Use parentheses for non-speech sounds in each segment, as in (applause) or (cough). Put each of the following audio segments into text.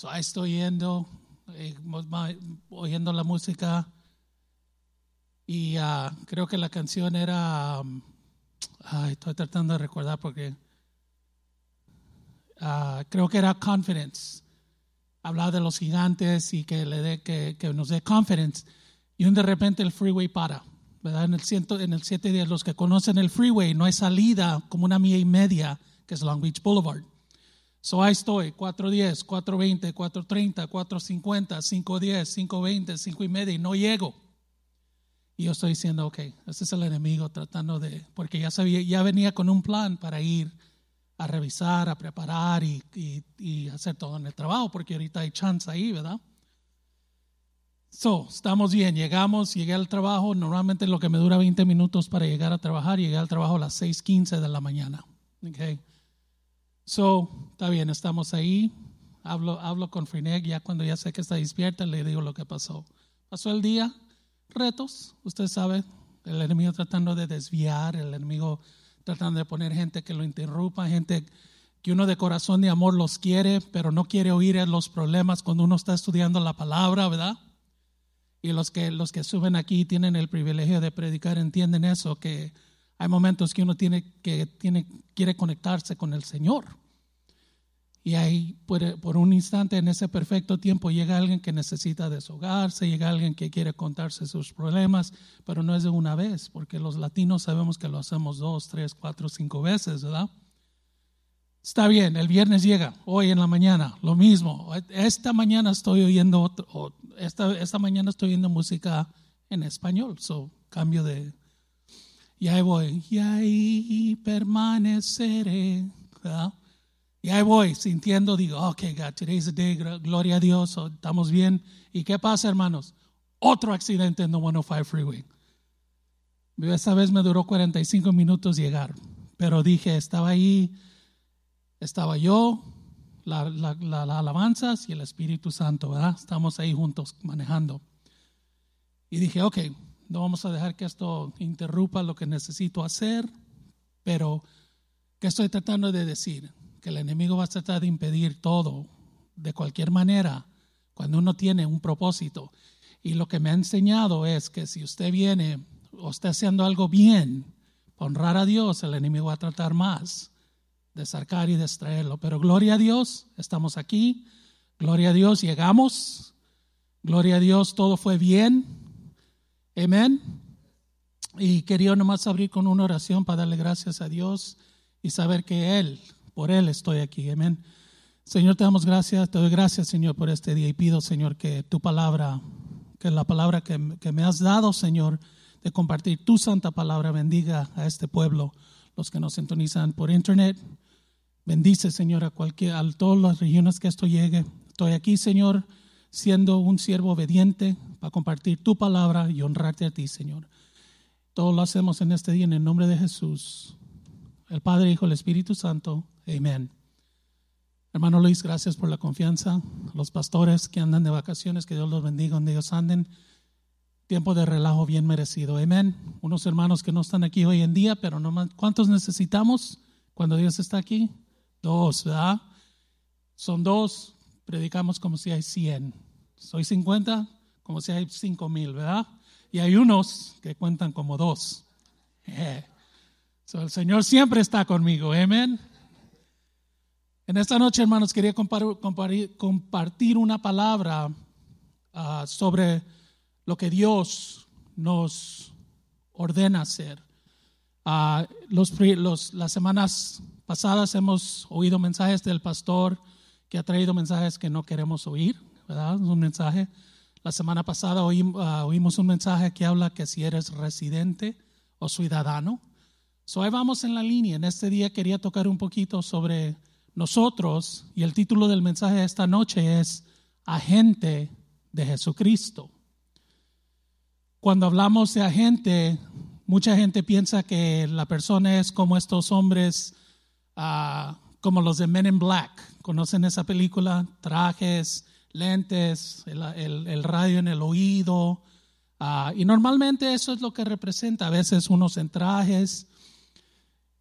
So, ahí estoy yendo, eh, oyendo la música. Y uh, creo que la canción era. Um, estoy tratando de recordar porque. Uh, creo que era Confidence. Hablaba de los gigantes y que, le dé, que, nos dé confidence. Y de repente el freeway para. En el, ciento, los que conocen el freeway, no hay salida como una milla y media, que es Long Beach Boulevard. So ahí estoy, 410, 420, 430, 450, 510, 520, 5 y media y no llego. Y yo estoy diciendo, ok, ese es el enemigo tratando de, porque ya sabía, ya venía con un plan para ir a revisar, a preparar y, y, y hacer todo en el trabajo, porque ahorita hay chance ahí, ¿verdad? So, estamos bien, llegamos, llegué al trabajo, normalmente lo que me dura 20 minutos para llegar a trabajar, llegué al trabajo a las 6.15 de la mañana. Okay. So, está bien, estamos ahí, hablo, hablo con Frineg, ya cuando ya sé que está despierta, le digo lo que pasó. Pasó el día, retos, usted sabe, el enemigo tratando de desviar, el enemigo tratando de poner gente que lo interrumpa, gente que uno de corazón de amor los quiere, pero no quiere oír los problemas cuando uno está estudiando la palabra, ¿verdad? Y los que, los que suben aquí tienen el privilegio de predicar entienden eso, que hay momentos que uno tiene que tiene, quiere conectarse con el Señor. Y ahí por, por, un instante, en ese perfecto tiempo, llega alguien que necesita deshogarse, llega alguien que quiere contarse sus problemas, pero no es de una vez, porque los latinos sabemos que lo hacemos dos, tres, cuatro, cinco veces, ¿verdad? Está bien, el viernes llega, hoy en la mañana, lo mismo. Esta mañana estoy oyendo, esta, esta mañana estoy oyendo música en español, so cambio de... Y ahí voy, y ahí permaneceré. Y ahí voy, sintiendo, digo, ok, God, today's the day, gloria a Dios, estamos bien. ¿Y qué pasa, hermanos? Otro accidente en the 105 Freeway. Esta vez me duró 45 minutos llegar, pero dije, estaba ahí estaba yo, las la, alabanzas y el Espíritu Santo, ¿verdad? Estamos ahí juntos manejando. Y dije, ok, no vamos a dejar que esto interrumpa lo que necesito hacer, pero ¿qué estoy tratando de decir? Que el enemigo va a tratar de impedir todo, de cualquier manera, cuando uno tiene un propósito. Y lo que me ha enseñado es que si usted viene o está haciendo algo bien, honrar a Dios, el enemigo va a tratar más de sacar y distraerlo. Pero gloria a Dios, estamos aquí. Gloria a Dios, llegamos. Gloria a Dios, todo fue bien. Amén. Y quería nomás abrir con una oración para darle gracias a Dios y saber que Él, por Él estoy aquí. Amén. Señor, te damos gracias, te doy gracias, Señor, por este día y pido, Señor, que tu palabra, que la palabra que, que me has dado, Señor, de compartir tu santa palabra bendiga a este pueblo, los que nos sintonizan por internet, Bendice, Señor, a, cualquier, a todas las regiones que esto llegue. Estoy aquí, Señor, siendo un siervo obediente para compartir tu palabra y honrarte a ti, Señor. Todo lo hacemos en este día en el nombre de Jesús, el Padre, Hijo, el Espíritu Santo. Amén. Hermano Luis, gracias por la confianza. Los pastores que andan de vacaciones, que Dios los bendiga donde ellos anden. Tiempo de relajo bien merecido. Amén. Unos hermanos que no están aquí hoy en día, pero no más. ¿Cuántos necesitamos cuando Dios está aquí? Dos, ¿verdad? Son dos, predicamos como si hay cien. Soy cincuenta, como si hay cinco mil, ¿verdad? Y hay unos que cuentan como dos. Eh. el Señor siempre está conmigo, amén. En esta noche, hermanos, quería compartir una palabra ah, sobre lo que Dios nos ordena hacer. Los, las semanas pasadas hemos oído mensajes del pastor que ha traído mensajes que no queremos oír, ¿verdad? Un mensaje. La semana pasada ah, oímos un mensaje que habla que si eres residente o ciudadano. So ahí vamos en la línea. En este día quería tocar un poquito sobre nosotros y el título del mensaje de esta noche es Agente de Jesucristo. Cuando hablamos de agente, mucha gente piensa que la persona es como estos hombres Ah, como los de Men in Black. ¿Conocen esa película? Trajes, lentes, el, radio en el oído. Ah, y normalmente eso es lo que representa. A veces unos en trajes.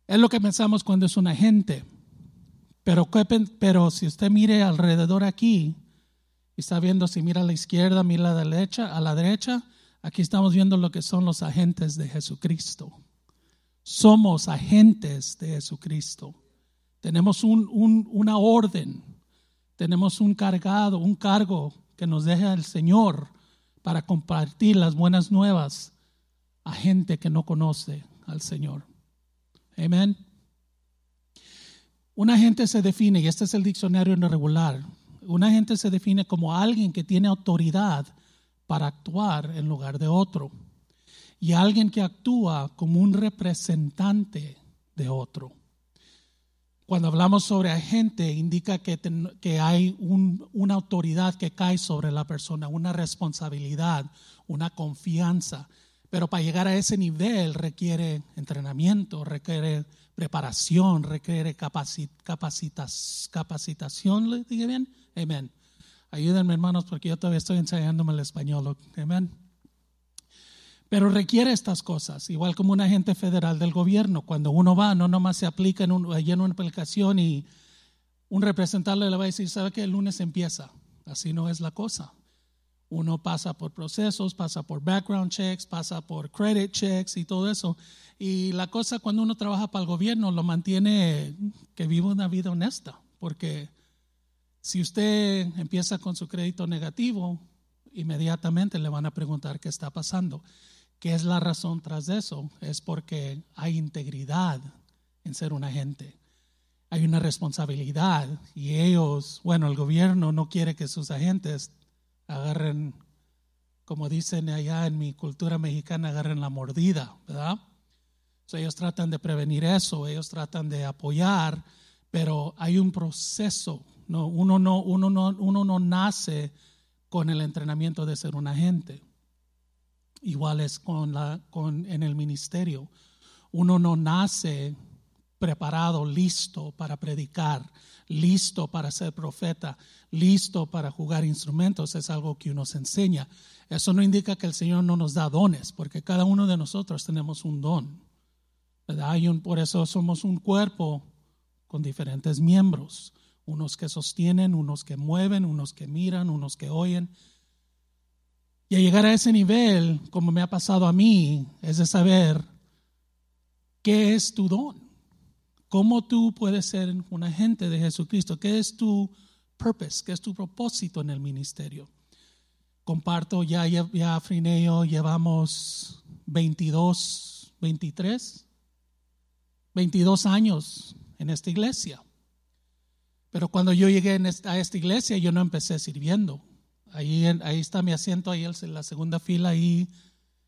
Es lo que pensamos cuando es un agente. Pero, pero si usted mire alrededor aquí, y está viendo si mira a la izquierda, mira a la derecha, a la derecha. Aquí estamos viendo lo que son los agentes de Jesucristo. Somos agentes de Jesucristo. Tenemos una orden, tenemos un cargado, un cargo que nos deja el Señor para compartir las buenas nuevas a gente que no conoce al Señor. Amén. Un agente se define, y este es el diccionario regular, un agente se define como alguien que tiene autoridad para actuar en lugar de otro y alguien que actúa como un representante de otro. Cuando hablamos sobre agente, indica que, que hay una autoridad que cae sobre la persona, una responsabilidad, una confianza. Pero para llegar a ese nivel requiere entrenamiento, requiere preparación, requiere capacitación. ¿Le dije bien? Amén. Ayúdenme, hermanos, porque yo todavía estoy ensayándome el español. Amén. Pero requiere estas cosas, igual como un agente federal del gobierno. Cuando uno va, no nomás se aplica en, un, una aplicación y un representante le va a decir, ¿sabe que el lunes empieza? Así no es la cosa. Uno pasa por procesos, pasa por background checks, pasa por credit checks y todo eso. Y la cosa cuando uno trabaja para el gobierno lo mantiene que viva una vida honesta, porque si usted empieza con su crédito negativo, inmediatamente le van a preguntar qué está pasando. ¿Qué es la razón tras eso? Es porque hay integridad en ser un agente. Hay una responsabilidad y ellos, bueno, el gobierno no quiere que sus agentes agarren, como dicen allá en mi cultura mexicana, agarren la mordida, ¿verdad? ellos tratan de prevenir eso, ellos tratan de apoyar, pero hay un proceso. No, uno, no, uno, no, uno no nace con el entrenamiento de ser un agente. Igual es con la, con, en el ministerio. Uno no nace preparado, listo para predicar, listo para ser profeta, listo para jugar instrumentos. Es algo que uno se enseña. Eso no indica que el Señor no nos da dones, porque cada uno de nosotros tenemos un don. Hay un, por eso somos un cuerpo con diferentes miembros, unos que sostienen, unos que mueven, unos que miran, unos que oyen. Y a llegar a ese nivel, como me ha pasado a mí, es de saber qué es tu don. ¿Cómo tú puedes ser un agente de Jesucristo? ¿Qué es tu purpose? ¿Qué es tu propósito en el ministerio? Comparto, ya, ya Frineo llevamos 22, 23, 22 años en esta iglesia. Pero cuando yo llegué a esta iglesia, yo no empecé sirviendo. Ahí, ahí está mi asiento, ahí en la segunda fila, ahí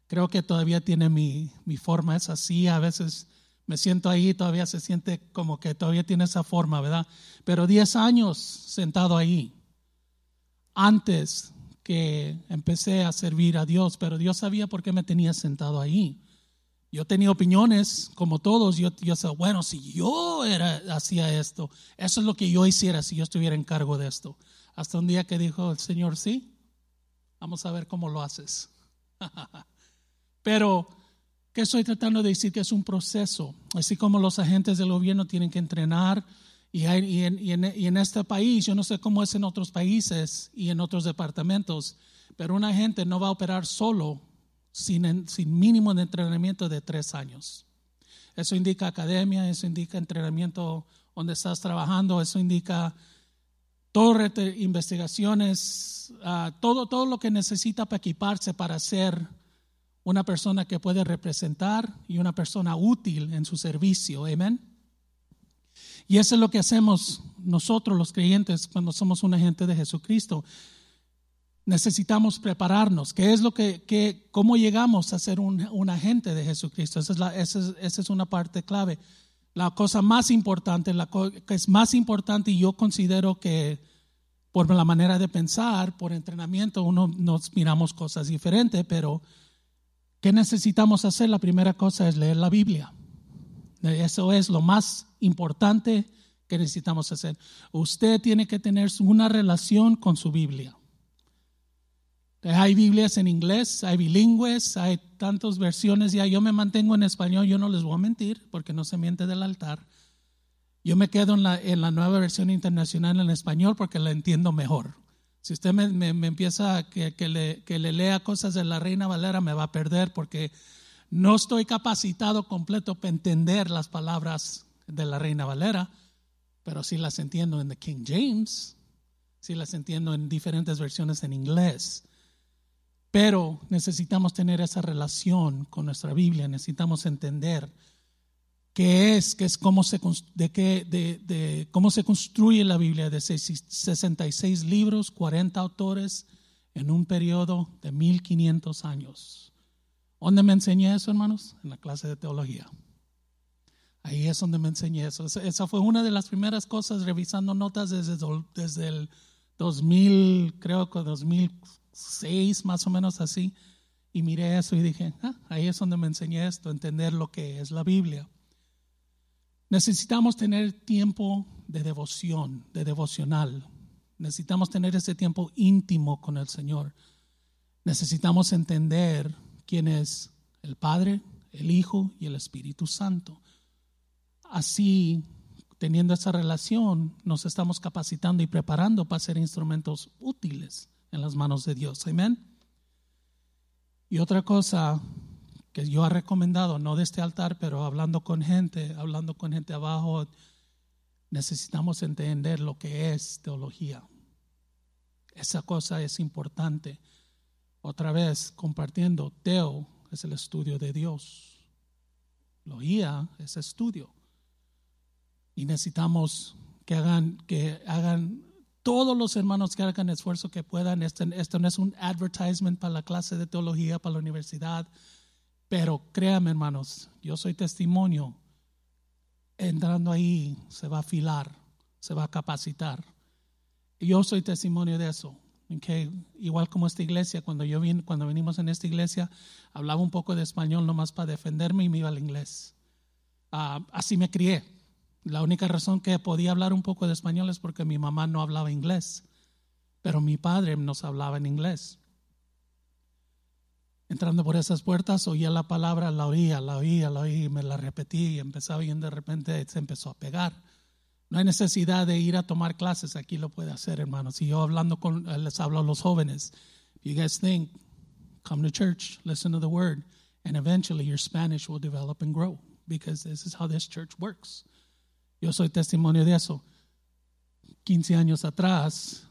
creo que todavía tiene mi, mi forma, es así, a veces me siento ahí, todavía se siente como que todavía tiene esa forma, ¿verdad? Pero 10 años sentado ahí, antes que empecé a servir a Dios, pero Dios sabía por qué me tenía sentado ahí. Yo tenía opiniones, como todos. Yo, yo bueno, si yo era, hacía esto, eso es lo que yo hiciera si yo estuviera en cargo de esto. Hasta un día que dijo el Señor, sí, vamos a ver cómo lo haces. (laughs) Pero, ¿qué estoy tratando de decir? Que es un proceso. Así como los agentes del gobierno tienen que entrenar. Y, en este país, yo no sé cómo es en otros países y en otros departamentos, pero un agente no va a operar solo sin, sin, mínimo de entrenamiento de tres años. Eso indica academia, eso indica entrenamiento donde estás trabajando, eso indica todo investigaciones, uh, todo, todo lo que necesita para equiparse para ser una persona que puede representar y una persona útil en su servicio. Amén. Y eso es lo que hacemos nosotros los creyentes cuando somos un agente de Jesucristo. Necesitamos prepararnos. ¿Qué es lo que, cómo llegamos a ser un, un agente de Jesucristo? Esa es, la, esa, es, esa es una parte clave la cosa más importante, la que es más importante y yo considero que por la manera de pensar, por entrenamiento, uno nos miramos cosas diferentes, pero ¿qué necesitamos hacer? La primera cosa es leer la Biblia. Eso es lo más importante que necesitamos hacer. Usted tiene que tener una relación con su Biblia. Hay Biblias en inglés, hay bilingües, hay tantas versiones ya. Yo me mantengo en español, yo no les voy a mentir porque no se miente del altar. Yo me quedo en la, en la nueva versión internacional en español porque la entiendo mejor. Si usted me, me, empieza que, que, le, que le lea cosas de la Reina Valera, me va a perder porque no estoy capacitado completo para entender las palabras de la Reina Valera, pero sí las entiendo en the King James, sí las entiendo en diferentes versiones en inglés. Pero necesitamos tener esa relación con nuestra Biblia, necesitamos entender qué es, qué es cómo se, de qué, de, cómo se construye la Biblia de 66 libros, 40 autores en un periodo de 1500 años. ¿Dónde me enseñé eso, hermanos? En la clase de teología. Ahí es donde me enseñé eso. Esa fue una de las primeras cosas revisando notas desde, desde el 2000, creo que 2006, más o menos así. Y miré eso y dije, ah, ahí es donde me enseñé esto, entender lo que es la Biblia. Necesitamos tener tiempo de devoción, de devocional. Necesitamos tener ese tiempo íntimo con el Señor. Necesitamos entender quién es el Padre, el Hijo y el Espíritu Santo. Así, teniendo esa relación, nos estamos capacitando y preparando para ser instrumentos útiles en las manos de Dios. Amén. Y otra cosa que yo he recomendado, no de este altar, pero hablando con gente, hablando con gente abajo, necesitamos entender lo que es teología. Esa cosa es importante. Otra vez, compartiendo, teo es el estudio de Dios. Loía es estudio. Y necesitamos que hagan, que hagan todos los hermanos que hagan esfuerzo que puedan. Este, esto no es un advertisement para la clase de teología, para la universidad pero créanme, hermanos, yo soy testimonio. Entrando ahí se va a afilar, se va a capacitar. Yo soy testimonio de eso. Okay? Igual como esta iglesia, cuando yo vine, cuando venimos en esta iglesia, hablaba un poco de español nomás para defenderme y me iba al inglés. Ah, así me crié. La única razón que podía hablar un poco de español es porque mi mamá no hablaba inglés, pero mi padre nos hablaba en inglés entrando por esas puertas, oía la palabra, la oía, la oía, la oía, y me la repetí y empezaba y de repente se empezó a pegar. No hay necesidad de ir a tomar clases, aquí lo puede hacer, hermanos. Y yo hablando con, les hablo a los jóvenes. You guys think, come to church, listen to the word, and eventually your Spanish will develop and grow, because this is how this church works. Yo soy testimonio de eso. 15 años atrás,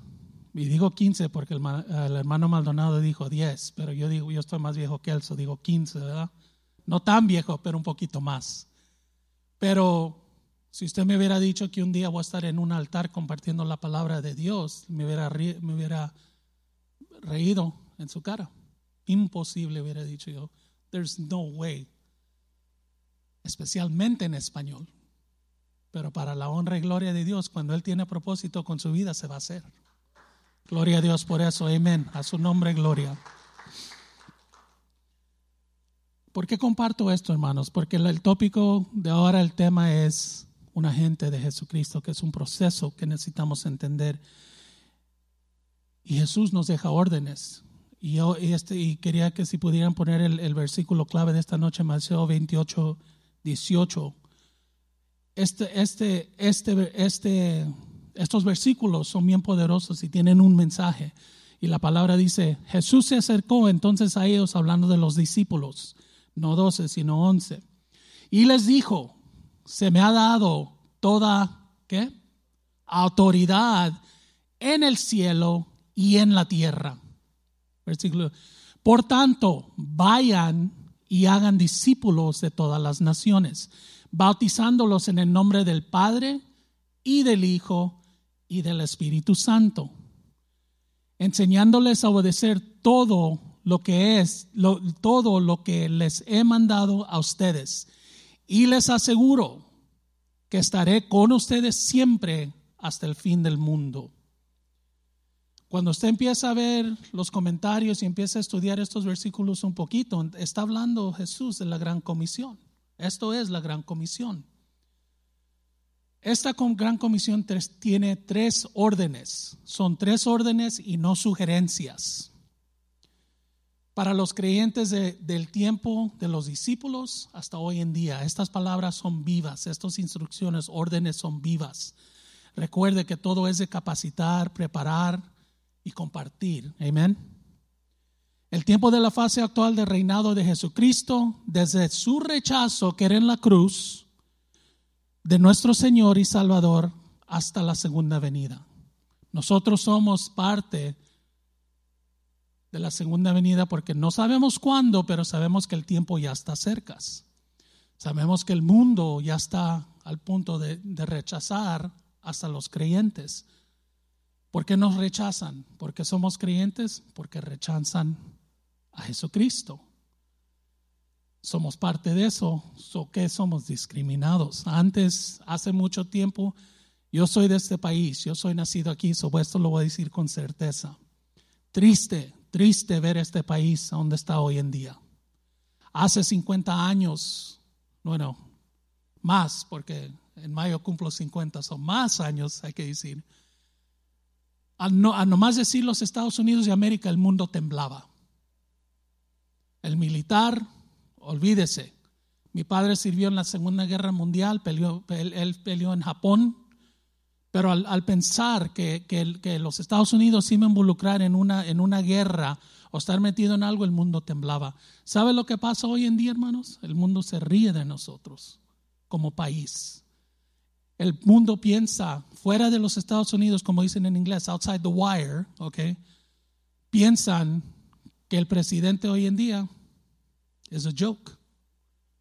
y digo 15 porque el, hermano Maldonado dijo 10, pero yo digo, yo estoy más viejo que él, so digo 15, ¿verdad? No tan viejo, pero un poquito más. Pero si usted me hubiera dicho que un día voy a estar en un altar compartiendo la palabra de Dios, me hubiera, me hubiera reído en su cara. Imposible hubiera dicho yo. There's no way. Especialmente en español. Pero para la honra y gloria de Dios, cuando Él tiene propósito con su vida, se va a hacer. Gloria a Dios por eso, amén. A su nombre, gloria. ¿Por qué comparto esto, hermanos? Porque el tópico de ahora, el tema es un agente de Jesucristo, que es un proceso que necesitamos entender. Y Jesús nos deja órdenes. Y yo este, y quería que si pudieran poner el, el versículo clave de esta noche, Mateo 28, 18. Este, este, este, este estos versículos son bien poderosos y tienen un mensaje. Y la palabra dice, Jesús se acercó entonces a ellos hablando de los discípulos, no doce, sino once. Y les dijo, se me ha dado toda, ¿qué? Autoridad en el cielo y en la tierra. Versículo. Por tanto, vayan y hagan discípulos de todas las naciones, bautizándolos en el nombre del Padre y del Hijo y del Espíritu Santo, enseñándoles a obedecer todo lo que es, todo lo que les he mandado a ustedes. Y les aseguro que estaré con ustedes siempre hasta el fin del mundo. Cuando usted empieza a ver los comentarios y empieza a estudiar estos versículos un poquito, está hablando Jesús de la gran comisión. Esto es la gran comisión. Esta gran comisión tiene tres órdenes. Son tres órdenes y no sugerencias. Para los creyentes del tiempo de los discípulos hasta hoy en día, estas palabras son vivas, estas instrucciones, órdenes son vivas. Recuerde que todo es de capacitar, preparar y compartir. Amén. El tiempo de la fase actual del reinado de Jesucristo, desde su rechazo que era en la cruz de nuestro Señor y Salvador hasta la segunda venida. Nosotros somos parte de la segunda venida porque no sabemos cuándo, pero sabemos que el tiempo ya está cerca. Sabemos que el mundo ya está al punto de, de rechazar hasta los creyentes. ¿Por qué nos rechazan? ¿Porque somos creyentes? Porque rechazan a Jesucristo. Somos parte de eso. ¿So qué somos discriminados? Antes, hace mucho tiempo, yo soy de este país, yo soy nacido aquí, sobre esto lo voy a decir con certeza. Triste, triste ver este país donde está hoy en día. Hace 50 años, bueno, más, porque en mayo cumplo 50, son más años, hay que decir. A, no, a nomás decir los Estados Unidos de América, el mundo temblaba. El militar, olvídese. Mi padre sirvió en la Segunda Guerra Mundial, peleó, él, peleó en Japón, pero al, pensar que, los Estados Unidos iban a involucrar en una, en una guerra o estar metido en algo, el mundo temblaba. ¿Sabe lo que pasa hoy en día, hermanos? El mundo se ríe de nosotros como país. El mundo piensa fuera de los Estados Unidos, como dicen en inglés, outside the wire, ¿ok? Piensan que el presidente hoy en día es a joke.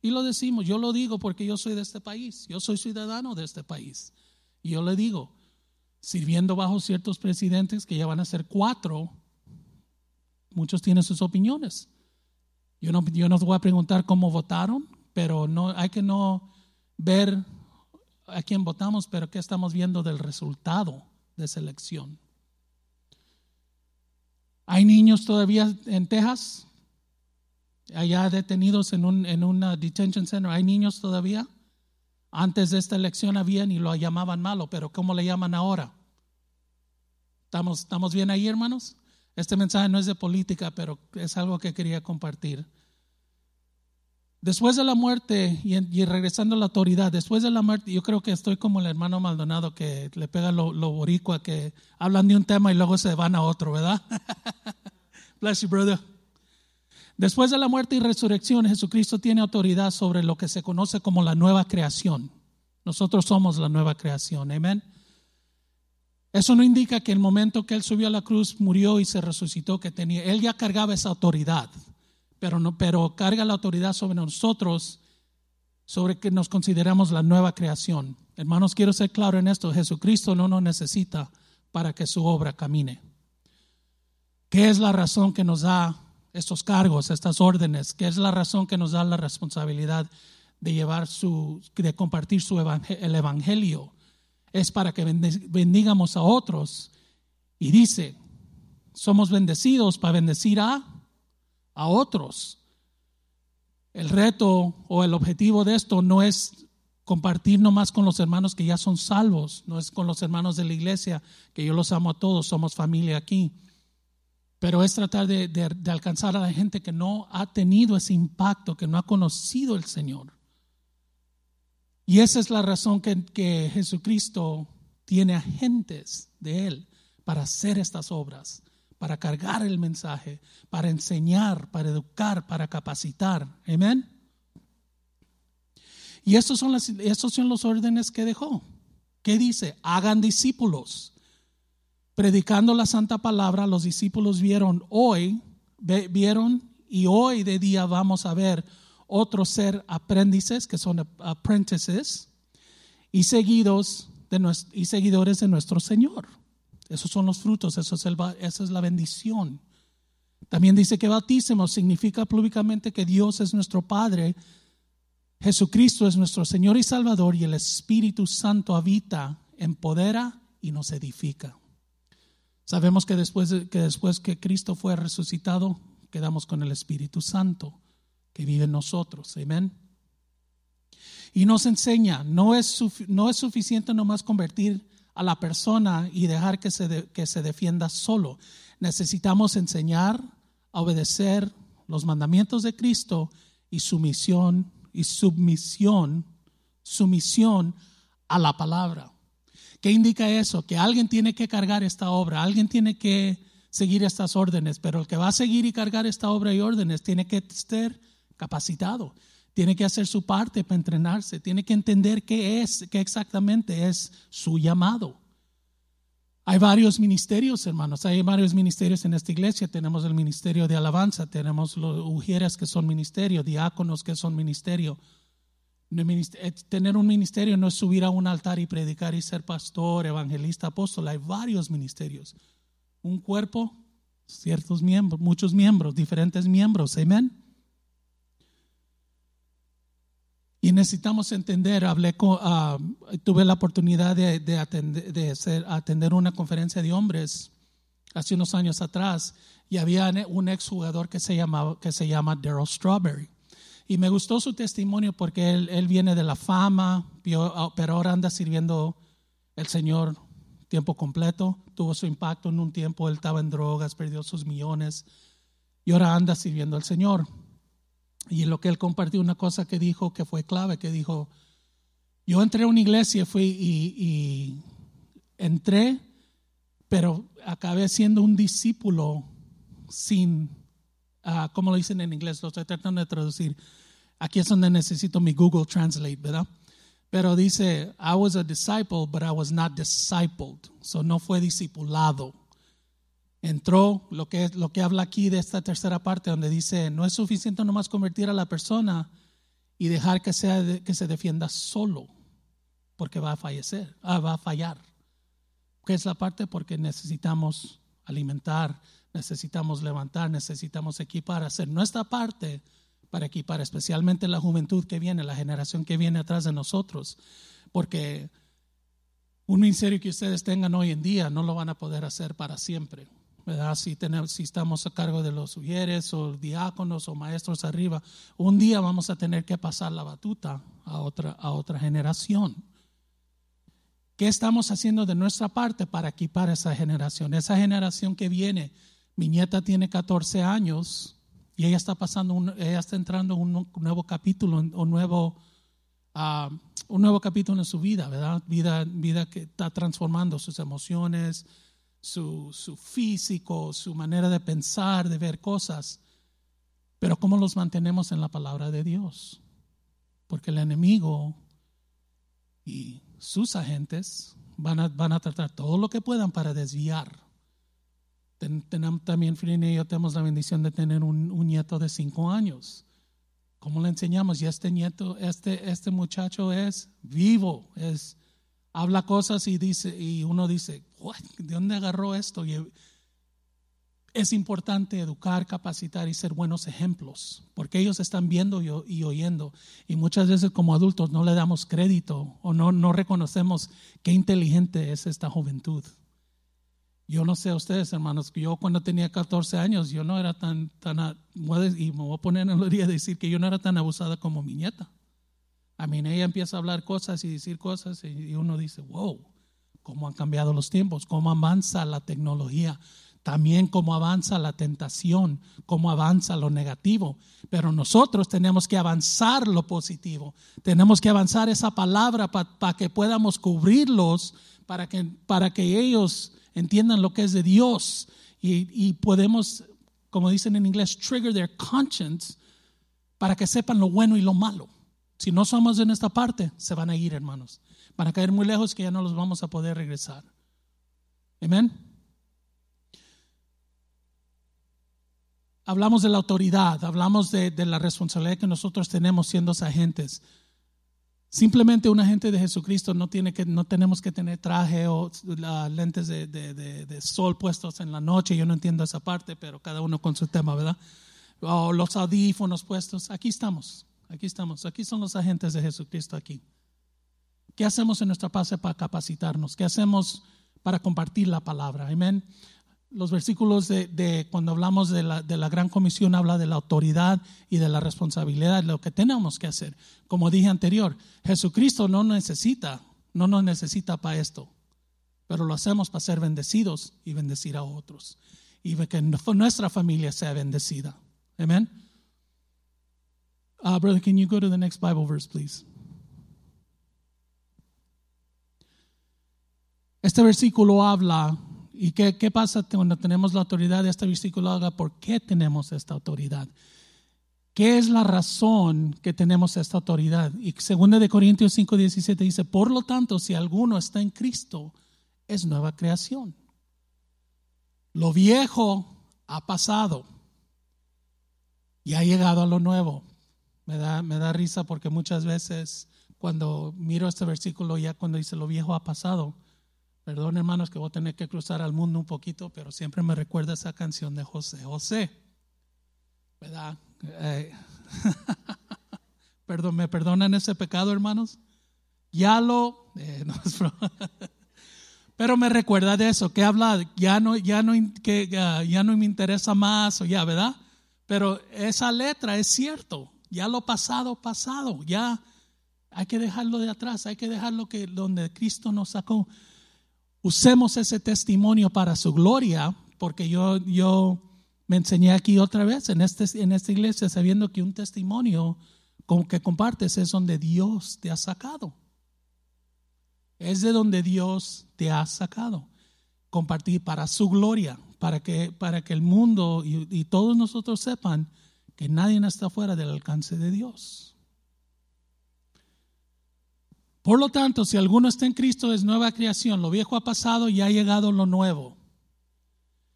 Y lo decimos, yo lo digo porque yo soy de este país, yo soy ciudadano de este país. Y yo le digo, sirviendo bajo ciertos presidentes que ya van a ser cuatro, muchos tienen sus opiniones. Yo no, yo no voy a preguntar cómo votaron, pero no, hay que no ver a quién votamos, pero qué estamos viendo del resultado de esa elección. Hay niños todavía en Texas, allá detenidos en un en una detention center. Hay niños todavía. Antes de esta elección habían y lo llamaban malo, pero ¿cómo le llaman ahora? ¿Estamos, estamos bien ahí, hermanos? Este mensaje no es de política, pero es algo que quería compartir. Después de la muerte y, regresando a la autoridad, después de la muerte, yo creo que estoy como el hermano Maldonado que le pega lo, boricua, que hablan de un tema y luego se van a otro, ¿verdad? (laughs) Bless you, brother. Después de la muerte y resurrección, Jesucristo tiene autoridad sobre lo que se conoce como la nueva creación. Nosotros somos la nueva creación, amén. Eso no indica que el momento que Él subió a la cruz, murió y se resucitó, que tenía, Él ya cargaba esa autoridad pero, no, pero carga la autoridad sobre nosotros, sobre que nos consideramos la nueva creación. Hermanos, quiero ser claro en esto, Jesucristo no nos necesita para que su obra camine. ¿Qué es la razón que nos da estos cargos, estas órdenes? ¿Qué es la razón que nos da la responsabilidad de llevar su, de compartir su el evangelio? Es para que bendigamos a otros. Y dice, somos bendecidos para bendecir a a otros. El reto o el objetivo de esto no es compartir nomás con los hermanos que ya son salvos, no es con los hermanos de la iglesia, que yo los amo a todos, somos familia aquí, pero es tratar de, alcanzar a la gente que no ha tenido ese impacto, que no ha conocido el Señor. Y esa es la razón que, que Jesucristo tiene agentes de Él para hacer estas obras para cargar el mensaje, para enseñar, para educar, para capacitar. Amén. Y estos son, estos son los órdenes que dejó. ¿Qué dice? Hagan discípulos. Predicando la santa palabra, los discípulos vieron hoy, vieron y hoy de día vamos a ver otros ser aprendices, que son apprentices, y, seguidos de, y seguidores de nuestro Señor. Esos son los frutos, esa es la bendición. También dice que bautísimo significa públicamente que Dios es nuestro Padre, Jesucristo es nuestro Señor y Salvador y el Espíritu Santo habita, empodera y nos edifica. Sabemos que después, que después que Cristo fue resucitado, quedamos con el Espíritu Santo que vive en nosotros. Amén. Y nos enseña, no es, no es suficiente nomás convertir a la persona y dejar que se, que se defienda solo. Necesitamos enseñar a obedecer los mandamientos de Cristo y sumisión y submisión, sumisión a la palabra. ¿Qué indica eso? Que alguien tiene que cargar esta obra, alguien tiene que seguir estas órdenes, pero el que va a seguir y cargar esta obra y órdenes tiene que estar capacitado, tiene que hacer su parte para entrenarse, tiene que entender qué es, qué exactamente es su llamado. Hay varios ministerios, hermanos, hay varios ministerios en esta iglesia. Tenemos el ministerio de alabanza, tenemos los ujieres que son ministerio, diáconos que son ministerio. Eh, tener un ministerio no es subir a un altar y predicar y ser pastor, evangelista, apóstol. Hay varios ministerios. Un cuerpo, ciertos miembros, muchos miembros, diferentes miembros. Amén. Y necesitamos entender, hablé ah, tuve la oportunidad de, atender, de atender una conferencia de hombres hace unos años atrás y había un exjugador que se, llamaba, que se llama Daryl Strawberry. Y me gustó su testimonio porque él, él viene de la fama, ah, pero ahora anda sirviendo el Señor tiempo completo. Tuvo su impacto en un tiempo, él estaba en drogas, perdió sus millones y ahora anda sirviendo al Señor. Y lo que él compartió una cosa que dijo que fue clave, que dijo, yo entré a una iglesia fui y, entré, pero acabé siendo un discípulo sin, uh, ¿cómo lo dicen en inglés? Lo estoy tratando de traducir. Aquí es donde necesito mi Google Translate, ¿verdad? Pero dice, I was a disciple, but I was not discipled. So no fue discipulado entró lo que, lo que habla aquí de esta tercera parte, donde dice, no es suficiente nomás convertir a la persona y dejar que, sea, que se defienda solo, porque va a fallecer, ah, va a fallar. ¿Qué es la parte? Porque necesitamos alimentar, necesitamos levantar, necesitamos equipar, hacer nuestra parte para equipar, especialmente la juventud que viene, la generación que viene atrás de nosotros, porque un ministerio que ustedes tengan hoy en día no lo van a poder hacer para siempre. Si, tenemos, si estamos a cargo de los sugieres o diáconos o maestros arriba, un día vamos a tener que pasar la batuta a otra, a otra generación. ¿Qué estamos haciendo de nuestra parte para equipar esa generación? Esa generación que viene, mi nieta tiene 14 años y ella está pasando, ella está entrando en un nuevo capítulo, un nuevo, uh, un nuevo capítulo en su vida, ¿verdad? Vida, vida que está transformando sus emociones, su, físico, su manera de pensar, de ver cosas, pero cómo los mantenemos en la palabra de Dios. Porque el enemigo y sus agentes van a, van a tratar todo lo que puedan para desviar. tenemos, también Frine y yo tenemos la bendición de tener un, un, nieto de cinco años. ¿Cómo le enseñamos? Y este nieto, este, este muchacho es vivo, es habla cosas y dice y uno dice, ¿de dónde agarró esto? Y es importante educar, capacitar y ser buenos ejemplos, porque ellos están viendo y, oyendo. Y muchas veces como adultos no le damos crédito o no, no reconocemos qué inteligente es esta juventud. Yo no sé a ustedes, hermanos, que yo cuando tenía 14 años, yo no era tan, tan, y me voy a poner en el día de decir que yo no era tan abusada como mi nieta. A mí ella empieza a hablar cosas y decir cosas y uno dice, wow, cómo han cambiado los tiempos, cómo avanza la tecnología, también cómo avanza la tentación, cómo avanza lo negativo. Pero nosotros tenemos que avanzar lo positivo, tenemos que avanzar esa palabra para que podamos cubrirlos, para que, para que ellos entiendan lo que es de Dios y, y podemos, como dicen en inglés, trigger their conscience para que sepan lo bueno y lo malo. Si no somos en esta parte, se van a ir, hermanos. Van a caer muy lejos que ya no los vamos a poder regresar. Amén. Hablamos de la autoridad, hablamos de, la responsabilidad que nosotros tenemos siendo agentes. Simplemente un agente de Jesucristo no, tiene que, no tenemos que tener traje o lentes de, de, sol puestos en la noche. Yo no entiendo esa parte, pero cada uno con su tema, ¿verdad? O los audífonos puestos. Aquí estamos. Aquí estamos, aquí son los agentes de Jesucristo aquí. ¿Qué hacemos en nuestra paz para capacitarnos? ¿Qué hacemos para compartir la palabra? Amén. Los versículos de, cuando hablamos de la, de la, gran comisión habla de la autoridad y de la responsabilidad, lo que tenemos que hacer. Como dije anterior, Jesucristo no necesita, no nos necesita para esto, pero lo hacemos para ser bendecidos y bendecir a otros. Y que nuestra familia sea bendecida. Amén. Uh, brother, can you go to the next Bible verse, please? Este versículo habla, ¿Y qué, qué pasa cuando tenemos la autoridad este versículo? Habla por qué tenemos esta autoridad. ¿Qué es la razón que tenemos esta autoridad? Y 2 de Corintios 5, 17 dice, por lo tanto, si alguno está en Cristo, es nueva creación. Lo viejo ha pasado y ha llegado a lo nuevo. Me da, me da risa porque muchas veces cuando miro este versículo, ya cuando dice lo viejo ha pasado, perdón hermanos que voy a tener que cruzar al mundo un poquito, pero siempre me recuerda esa canción de José José. ¿Verdad? Eh, (laughs) perdón, ¿me perdonan ese pecado, hermanos? Ya lo... Eh, (laughs) pero me recuerda de eso, que habla, ya no, ya no, que, ya no me interesa más, o ya, ¿verdad? Pero esa letra es cierto, ya lo pasado, pasado, ya hay que dejarlo de atrás, hay que dejarlo que donde Cristo nos sacó. Usemos ese testimonio para su gloria, porque yo, yo me enseñé aquí otra vez en, este, en esta iglesia sabiendo que un testimonio con que compartes es donde Dios te ha sacado. Es de donde Dios te ha sacado. Compartir para su gloria, para que, para que el mundo y, todos nosotros sepan que nadie está fuera del alcance de Dios. Por lo tanto, si alguno está en Cristo es nueva creación, lo viejo ha pasado y ha llegado lo nuevo.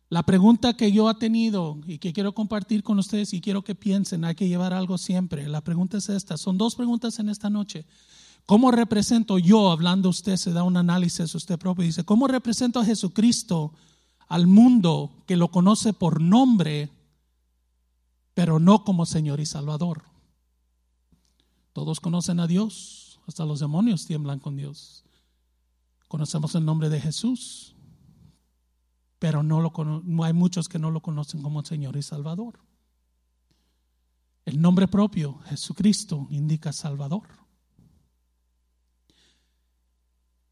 La pregunta que yo he tenido y que quiero compartir con ustedes y quiero que piensen, hay que llevar algo siempre. La pregunta es esta, son dos preguntas en esta noche. ¿Cómo represento yo, hablando usted, se da un análisis usted propio, dice, ¿cómo represento a Jesucristo al mundo que lo conoce por nombre, pero no como Señor y Salvador? Todos conocen a Dios, hasta los demonios tiemblan con Dios. Conocemos el nombre de Jesús, pero no, lo, no hay muchos que no lo conocen como Señor y Salvador. El nombre propio, Jesucristo, indica Salvador.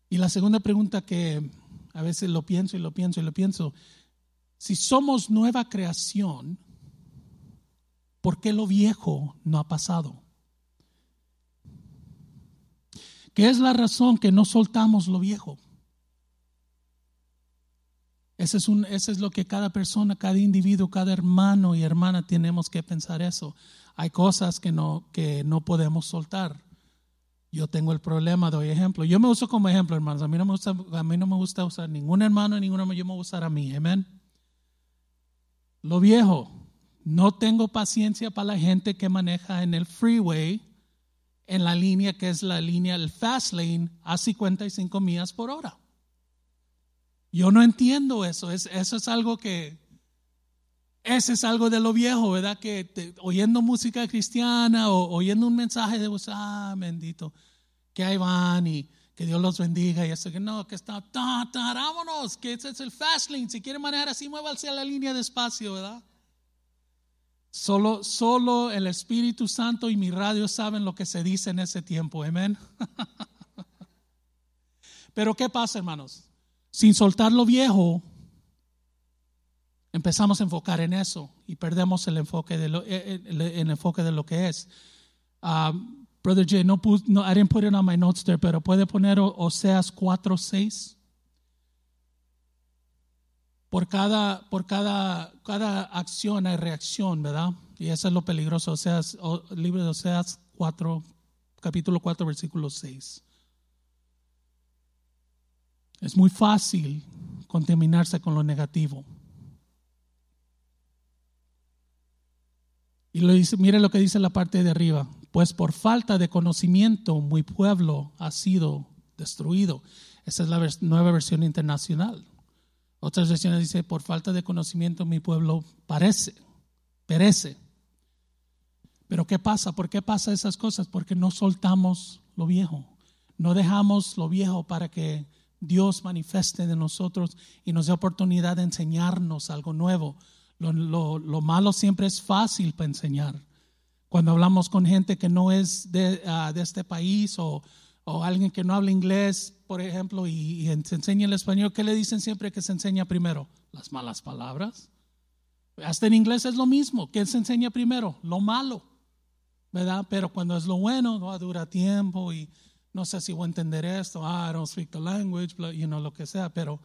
Y la segunda pregunta que a veces lo pienso y lo pienso y lo pienso, si somos nueva creación, ¿por qué lo viejo no ha pasado? ¿Qué es la razón que no soltamos lo viejo? Ese es, un, ese es lo que cada persona, cada individuo, cada hermano y hermana tenemos que pensar eso. Hay cosas que no, que no podemos soltar. Yo tengo el problema, doy ejemplo. Yo me uso como ejemplo, hermanos. A mí no me gusta, a mí no me gusta usar ningún hermano, ningún hermano. Yo me voy a usar a mí. Amén. Lo viejo. No tengo paciencia para la gente que maneja en el freeway, en la línea que es la línea, el fast lane, a 55 millas por hora. Yo no entiendo eso. Es, eso es algo que, ese es algo de lo viejo, ¿verdad? Que oyendo música cristiana o oyendo un mensaje de vos, ah, bendito, que ahí van y que Dios los bendiga y eso que no, que está, ta, ta, vámonos, que ese es el fast lane, si quiere manejar así, muévase a la línea despacio, ¿verdad? Solo, solo el Espíritu Santo y mi radio saben lo que se dice en ese tiempo, amén. (laughs) Pero ¿qué pasa, hermanos? Sin soltar lo viejo, empezamos a enfocar en eso y perdemos el enfoque de lo, eh, eh, el, enfoque de lo que es. Um, Brother Jay, no, no, I didn't put it on my notes there, pero puede poner Oseas 4, 6. Por cada, por cada, cada acción hay reacción, ¿verdad? Y eso es lo peligroso. Oseas, el libro de Oseas 4, capítulo 4, versículo 6. Es muy fácil contaminarse con lo negativo. Y lo dice, mire lo que dice la parte de arriba. Pues por falta de conocimiento, mi pueblo ha sido destruido. Esa es la nueva versión internacional. Otras versiones dice, por falta de conocimiento, mi pueblo parece, perece. Pero ¿qué pasa? ¿Por qué pasa esas cosas? Porque no soltamos lo viejo. No dejamos lo viejo para que Dios manifieste de nosotros y nos dé oportunidad de enseñarnos algo nuevo lo, malo siempre es fácil para enseñar. Cuando hablamos con gente que no es de, ah, este país o, alguien que no habla inglés, por ejemplo, y, se enseña el español, ¿qué le dicen siempre que se enseña primero? Las malas palabras. Hasta en inglés es lo mismo. ¿Qué se enseña primero? Lo malo. ¿Verdad? Pero cuando es lo bueno, no dura tiempo y no sé si voy a entender esto. Ah, I don't speak the language, you know, lo que sea. Pero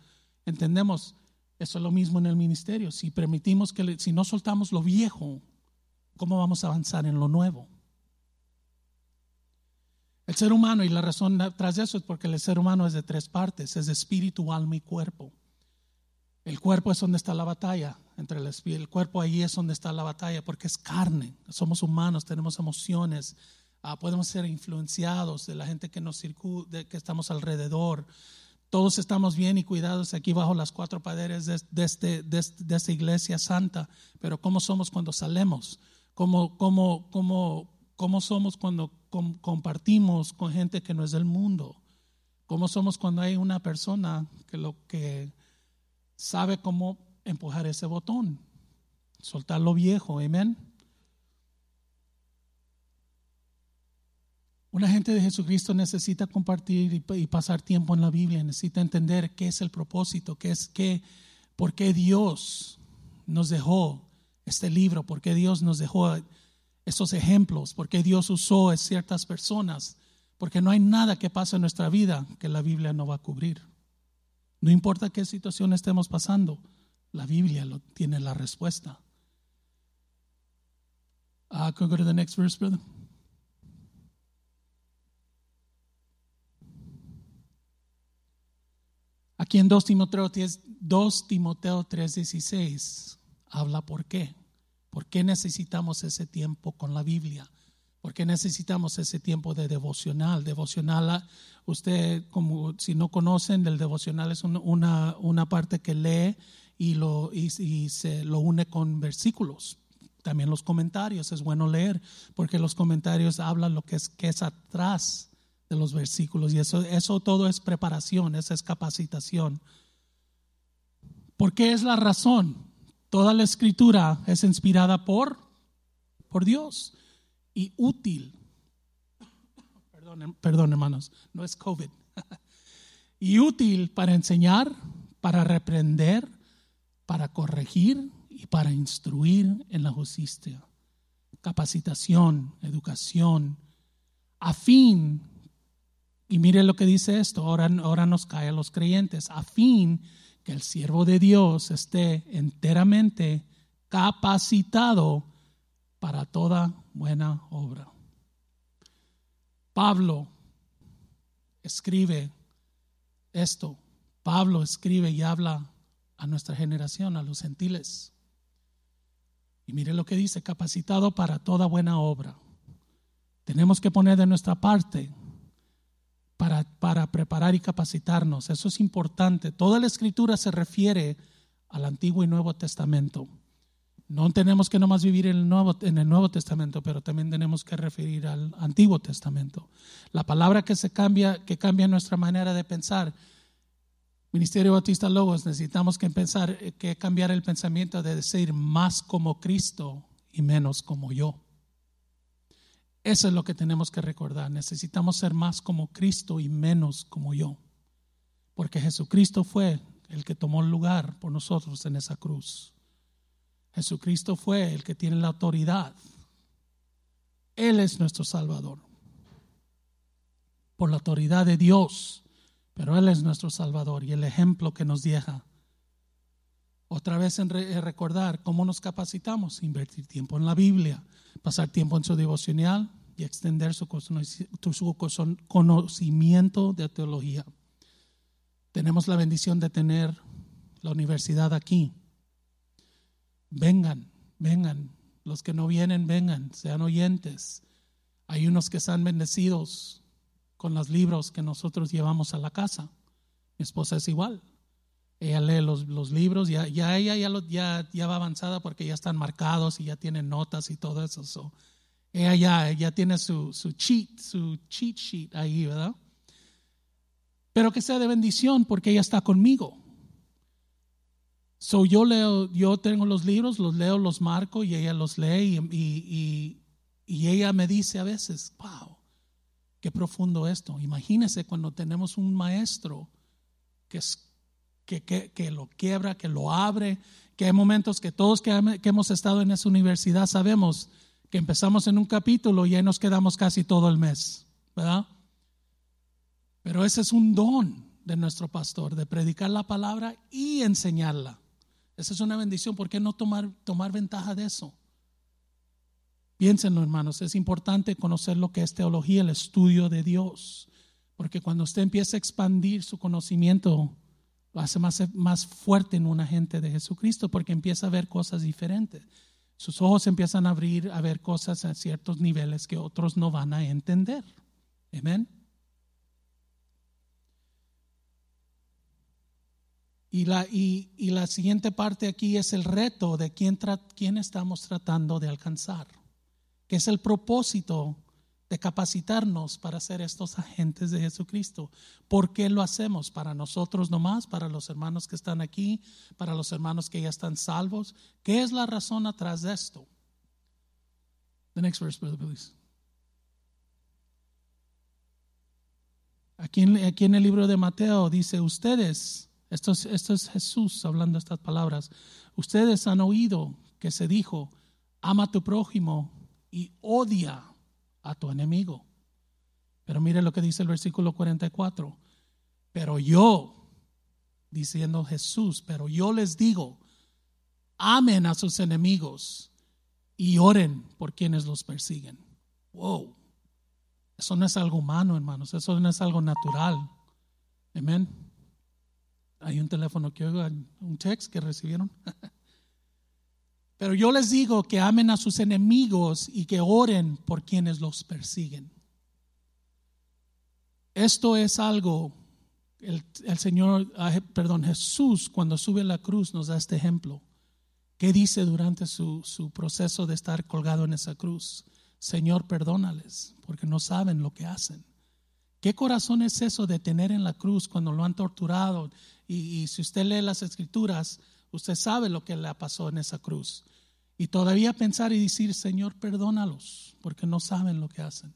entendemos Eso es lo mismo en el ministerio. Si permitimos que, si no soltamos lo viejo, ¿cómo vamos a avanzar en lo nuevo? El ser humano, y la razón tras eso es porque el ser humano es de tres partes, es espíritu, alma y cuerpo. El cuerpo es donde está la batalla, entre el el cuerpo ahí es donde está la batalla, porque es carne, somos humanos, tenemos emociones, ah, podemos ser influenciados de la gente que nos circula, que estamos alrededor. Todos estamos bien y cuidados aquí bajo las cuatro paredes de, este, de, esta iglesia santa, pero ¿cómo somos cuando salemos? ¿Cómo, cómo, cómo, cómo somos cuando compartimos con gente que no es del mundo? ¿Cómo somos cuando hay una persona que lo que sabe cómo empujar ese botón? Soltar lo viejo, amén. Una gente de Jesucristo necesita compartir y, pasar tiempo en la Biblia, necesita entender qué es el propósito, qué es qué, por qué Dios nos dejó este libro, por qué Dios nos dejó esos ejemplos, porque Dios usó a ciertas personas, porque no hay nada que pase en nuestra vida que la Biblia no va a cubrir. No importa qué situación estemos pasando, la Biblia tiene la respuesta. Uh, can go to the? Aquí en 2 Timoteo 2 Timoteo 3:16 habla por qué. ¿Por qué necesitamos ese tiempo con la Biblia? ¿Por qué necesitamos ese tiempo de devocional? Devocional, usted, como si no conocen, el devocional es una, una parte que lee y, lo, y, se lo une con versículos. También los comentarios, es bueno leer, porque los comentarios hablan lo que es, es atrás de los versículos y eso, eso todo es preparación, esa es capacitación. ¿Por qué es la razón? Toda la escritura es inspirada por, por Dios y útil. Perdón, perdón, hermanos, no es COVID. (laughs) y útil para enseñar, para reprender, para corregir y para instruir en la justicia. Capacitación, educación, a fin, y mire lo que dice esto, ahora, ahora nos cae a los creyentes, a fin que el siervo de Dios esté enteramente capacitado para toda buena obra. Pablo escribe esto. Pablo escribe y habla a nuestra generación, a los gentiles. Y mire lo que dice, capacitado para toda buena obra. Tenemos que poner de nuestra parte para, para preparar y capacitarnos. Eso es importante. Toda la escritura se refiere al Antiguo y Nuevo Testamento. No tenemos que nomás vivir en el, Nuevo, en el Nuevo Testamento, pero también tenemos que referir al Antiguo Testamento. La palabra que se cambia, que cambia nuestra manera de pensar. Ministerio Bautista Logos, necesitamos que pensar, que cambiar el pensamiento de decir más como Cristo y menos como yo. Eso es lo que tenemos que recordar. Necesitamos ser más como Cristo y menos como yo. Porque Jesucristo fue el que tomó lugar por nosotros en esa cruz. Jesucristo fue el que tiene la autoridad. Él es nuestro Salvador. Por la autoridad de Dios. Pero Él es nuestro Salvador y el ejemplo que nos deja. Otra vez en recordar cómo nos capacitamos, invertir tiempo en la Biblia, pasar tiempo en su devocional y extender su conocimiento de teología. Tenemos la bendición de tener la universidad aquí. Vengan, vengan. Los que no vienen, vengan, sean oyentes. Hay unos que están bendecidos con los libros que nosotros llevamos a la casa. Mi esposa es igual. Ella lee los, los libros, ya, ya ella ya, ya, ya, va avanzada porque ya están marcados y ya tienen notas y todo eso. ella ya, ya tiene su, su, cheat, su cheat sheet ahí, ¿verdad? Pero que sea de bendición porque ella está conmigo. So yo leo, yo tengo los libros, los leo, los marco y ella los lee y, y, y ella me dice a veces, wow, qué profundo esto. Imagínese cuando tenemos un maestro que es que, lo quiebra, que lo abre, que hay momentos que todos que, hemos estado en esa universidad sabemos que empezamos en un capítulo y ahí nos quedamos casi todo el mes, ¿verdad? Pero ese es un don de nuestro pastor, de predicar la palabra y enseñarla. Esa es una bendición. ¿Por qué no tomar, tomar ventaja de eso? Piénsenlo, hermanos. Es importante conocer lo que es teología, el estudio de Dios. Porque cuando usted empieza a expandir su conocimiento, lo hace más, más fuerte en un agente de Jesucristo porque empieza a ver cosas diferentes. Sus ojos empiezan a abrir a ver cosas a ciertos niveles que otros no van a entender. Amén. Y la, y, la siguiente parte aquí es el reto de quién, quién estamos tratando de alcanzar, que es el propósito de capacitarnos para ser estos agentes de Jesucristo. ¿Por qué lo hacemos? ¿Para nosotros nomás? ¿Para los hermanos que están aquí? ¿Para los hermanos que ya están salvos? ¿Qué es la razón atrás de esto? The next verse, brother, please. Aquí en, el libro de Mateo dice, ustedes, esto es, esto es Jesús hablando estas palabras, ustedes han oído que se dijo, ama a tu prójimo y odia a tu enemigo. Pero mire lo que dice el versículo 44. Pero yo, diciendo Jesús, pero yo les digo, amen a sus enemigos y oren por quienes los persiguen. Wow. Eso no es algo humano, hermanos. Eso no es algo natural. Amén. Hay un teléfono que oigo, un text que recibieron. (laughs) Pero yo les digo que amen a sus enemigos y que oren por quienes los persiguen. Esto es algo, el, Señor, ah, perdón, Jesús cuando sube a la cruz nos da este ejemplo. ¿Qué dice durante su, su proceso de estar colgado en esa cruz? Señor, perdónales, porque no saben lo que hacen. ¿Qué corazón es eso de tener en la cruz cuando lo han torturado? Y, y si usted lee las escrituras, Usted sabe lo que le pasó en esa cruz. Y todavía pensar y decir, Señor, perdónalos, porque no saben lo que hacen.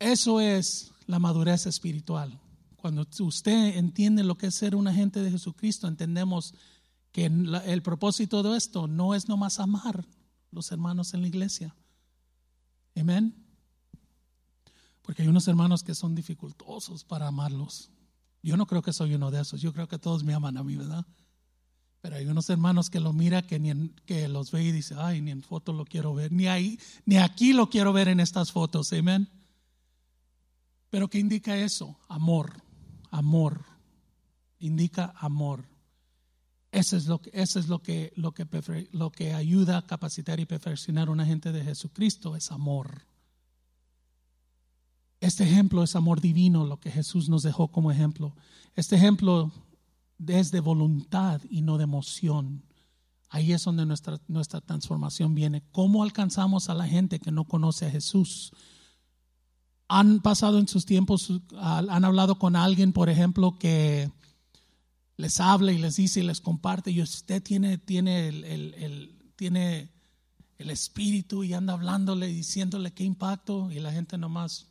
Eso es la madurez espiritual. Cuando usted entiende lo que es ser un agente de Jesucristo, entendemos que el propósito de esto no es nomás amar los hermanos en la iglesia. Amén. Porque hay unos hermanos que son dificultosos para amarlos. Yo no creo que soy uno de esos. Yo creo que todos me aman a mí, ¿verdad? Pero hay unos hermanos que lo mira que, ni que los ve y dice, ay, ni en foto lo quiero ver, ni ahí, ni aquí lo quiero ver en estas fotos, amén. Pero ¿qué indica eso? Amor, amor, indica amor. Eso es lo que, eso es lo que, lo que, lo que ayuda a capacitar y perfeccionar a una gente de Jesucristo, es amor. Este ejemplo es amor divino, lo que Jesús nos dejó como ejemplo. Este ejemplo es de voluntad y no de emoción. Ahí es donde nuestra, nuestra transformación viene. ¿Cómo alcanzamos a la gente que no conoce a Jesús? Han pasado en sus tiempos, han hablado con alguien, por ejemplo, que les habla y les dice y les comparte, y usted tiene, tiene, el, el, tiene el espíritu y anda hablándole diciéndole qué impacto, y la gente nomás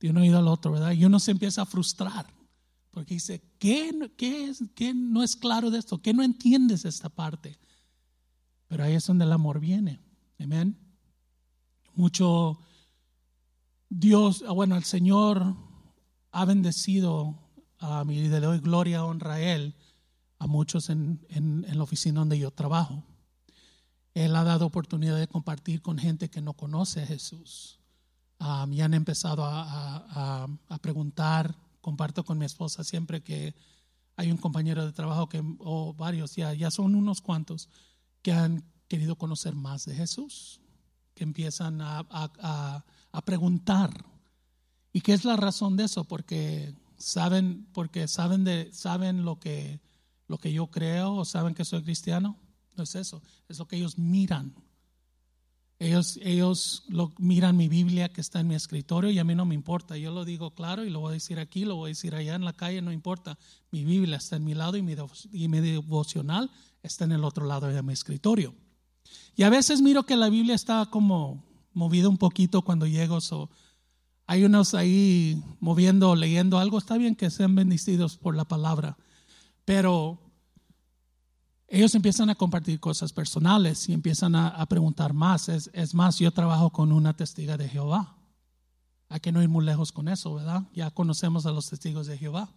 de un oído al otro, ¿verdad? Y uno se empieza a frustrar porque dice, ¿qué, qué, es, ¿qué no es claro de esto? ¿Qué no entiendes esta parte? Pero ahí es donde el amor viene. Amén. Mucho Dios, ah, bueno, el Señor ha bendecido a mi y le doy gloria, honra a Él, a muchos en, en la oficina donde yo trabajo. Él ha dado oportunidad de compartir con gente que no conoce a Jesús me han empezado a, preguntar, comparto con mi esposa siempre que hay un compañero de trabajo que, o varios, ya, ya son unos cuantos, que han querido conocer más de Jesús, que empiezan a, a, preguntar. ¿Y qué es la razón de eso? Porque saben, porque saben, de, saben lo, que, lo que yo creo o saben que soy cristiano. No es eso, es lo que ellos miran ellos, ellos lo, miran mi Biblia que está en mi escritorio y a mí no me importa. Yo lo digo claro y lo voy a decir aquí, lo voy a decir allá en la calle, no importa. Mi Biblia está en mi lado y mi, y mi devocional está en el otro lado de mi escritorio. Y a veces miro que la Biblia está como movida un poquito cuando llego. So, hay unos ahí moviendo, leyendo algo. Está bien que sean bendecidos por la palabra. Pero ellos empiezan a compartir cosas personales y empiezan a, preguntar más. Es, más, yo trabajo con una testiga de Jehová. Hay que no ir muy lejos con eso, ¿verdad? Ya conocemos a los testigos de Jehová.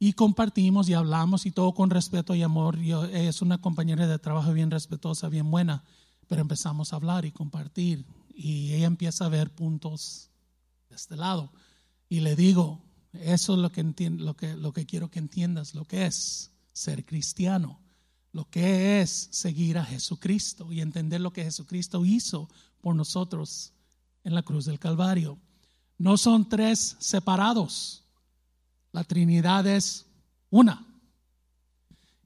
y compartimos y hablamos y todo con respeto y amor. Yo, es una compañera de trabajo bien respetuosa, bien buena, pero empezamos a hablar y compartir y ella empieza a ver puntos de este lado. Y le digo, eso es lo que, lo lo que quiero que entiendas, lo que es ser cristiano, lo que es seguir a Jesucristo y entender lo que Jesucristo hizo por nosotros en la cruz del Calvario. No son tres separados, la Trinidad es una.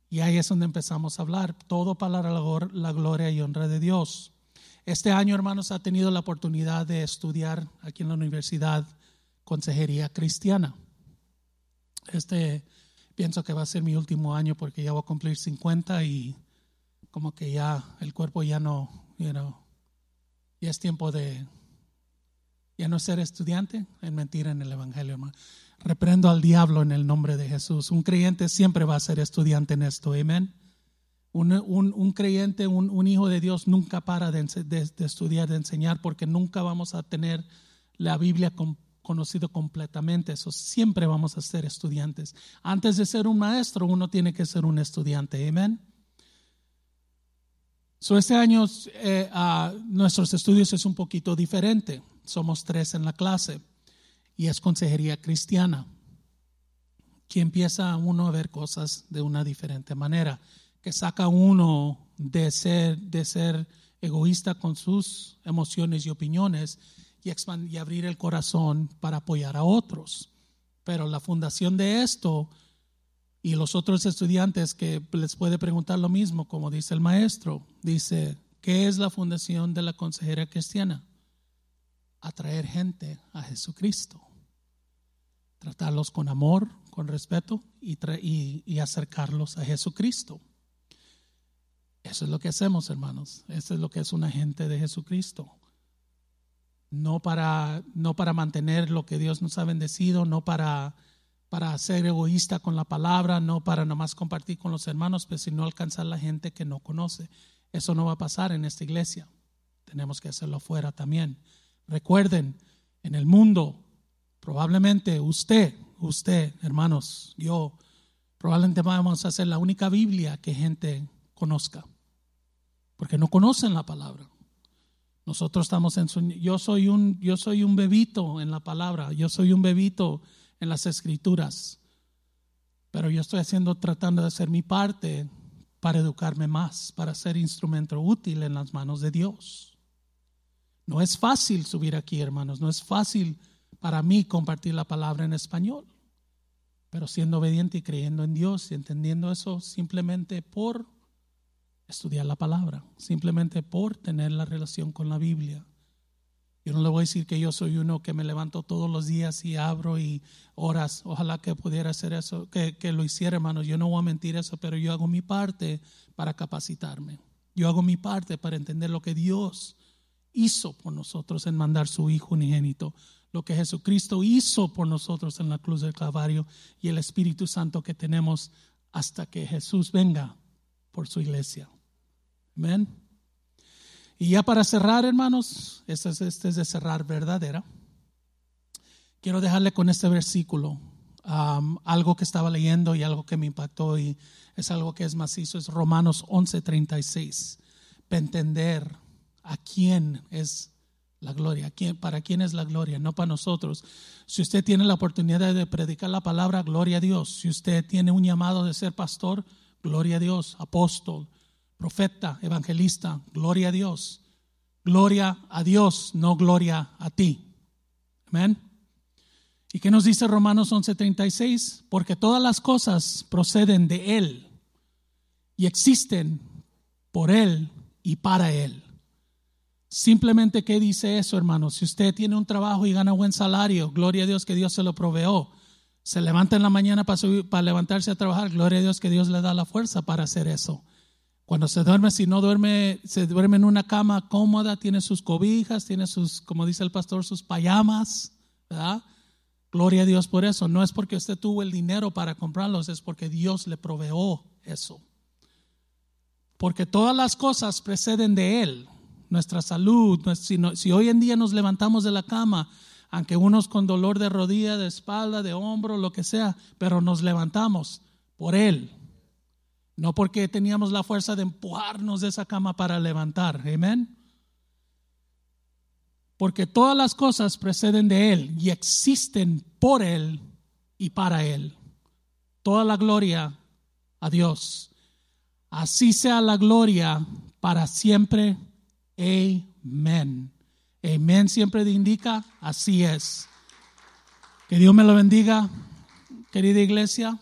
Y ahí es donde empezamos a hablar, todo para la gloria y honra de Dios. Este año, hermanos, ha tenido la oportunidad de estudiar aquí en la universidad consejería cristiana. Este pienso que va a ser mi último año porque ya voy a cumplir 50 y como que ya el cuerpo ya no, you know, ya es tiempo de ya no ser estudiante en mentira en el evangelio, hermano. Reprendo al diablo en el nombre de Jesús. Un creyente siempre va a ser estudiante en esto, amén. Un, creyente, un, hijo de Dios nunca para de, estudiar, de enseñar, porque nunca vamos a tener la Biblia conocido completamente. Eso siempre vamos a ser estudiantes. Antes de ser un maestro, uno tiene que ser un estudiante. Amén. So, este año eh, nuestros estudios es un poquito diferente. Somos tres en la clase y es consejería cristiana, que empieza uno a ver cosas de una diferente manera que saca uno de ser, de ser egoísta con sus emociones y opiniones y, y abrir el corazón para apoyar a otros. Pero la fundación de esto y los otros estudiantes que les puede preguntar lo mismo, como dice el maestro, dice, ¿qué es la fundación de la consejera cristiana? Atraer gente a Jesucristo, tratarlos con amor, con respeto y, y acercarlos a Jesucristo. Eso es lo que hacemos, hermanos. Eso es lo que es un agente de Jesucristo. No para, no para mantener lo que Dios nos ha bendecido, no para, para ser egoísta con la palabra, no para nomás compartir con los hermanos, pero pues, sino alcanzar la gente que no conoce. Eso no va a pasar en esta iglesia. Tenemos que hacerlo fuera también. Recuerden, en el mundo, probablemente usted, usted, hermanos, yo, probablemente vamos a hacer la única Biblia que gente conozca porque no conocen la palabra. Nosotros estamos en su, yo soy un yo soy un bebito en la palabra, yo soy un bebito en las escrituras. Pero yo estoy haciendo tratando de hacer mi parte para educarme más, para ser instrumento útil en las manos de Dios. No es fácil subir aquí, hermanos, no es fácil para mí compartir la palabra en español. Pero siendo obediente y creyendo en Dios y entendiendo eso simplemente por estudiar la palabra, simplemente por tener la relación con la Biblia. Yo no le voy a decir que yo soy uno que me levanto todos los días y abro y horas. Ojalá que pudiera hacer eso, que, que lo hiciera, hermanos. Yo no voy a mentir eso, pero yo hago mi parte para capacitarme. Yo hago mi parte para entender lo que Dios hizo por nosotros en mandar su Hijo unigénito, lo que Jesucristo hizo por nosotros en la cruz del Calvario y el Espíritu Santo que tenemos hasta que Jesús venga por su iglesia. Amén. Y ya para cerrar, hermanos, este es, este es de cerrar verdadera. Quiero dejarle con este versículo algo que estaba leyendo y algo que me impactó y es algo que es macizo, es Romanos 11:36. Para entender a quién es la gloria, para quién es la gloria, no para nosotros. Si usted tiene la oportunidad de predicar la palabra, gloria a Dios. Si usted tiene un llamado de ser pastor, gloria a Dios, apóstol, profeta, evangelista, gloria a Dios. Gloria a Dios, no gloria a ti. Amén. ¿Y qué nos dice Romanos 11:36? Porque todas las cosas proceden de Él y existen por Él y para Él. Simplemente, ¿qué dice eso, hermanos? Si usted tiene un trabajo y gana buen salario, gloria a Dios que Dios se lo proveó. Se levanta en la mañana para, para levantarse a trabajar, gloria a Dios que Dios le da la fuerza para hacer eso. Cuando se duerme, si no duerme, se duerme en una cama cómoda, tiene sus cobijas, tiene sus, como dice el pastor, sus payamas, ¿verdad? Gloria a Dios por eso. No es porque usted tuvo el dinero para comprarlos, es porque Dios le proveó eso. Porque todas las cosas preceden de Él. Nuestra salud, si, si hoy en día nos levantamos de la cama, aunque unos con dolor de rodilla, de espalda, de hombro, lo que sea, pero nos levantamos por Él. No porque teníamos la fuerza de empujarnos de esa cama para levantar. Amén. Porque todas las cosas preceden de Él y existen por Él y para Él. Toda la gloria a Dios. Así sea la gloria para siempre. Amén. Amén siempre indica, así es. Que Dios me lo bendiga, querida iglesia.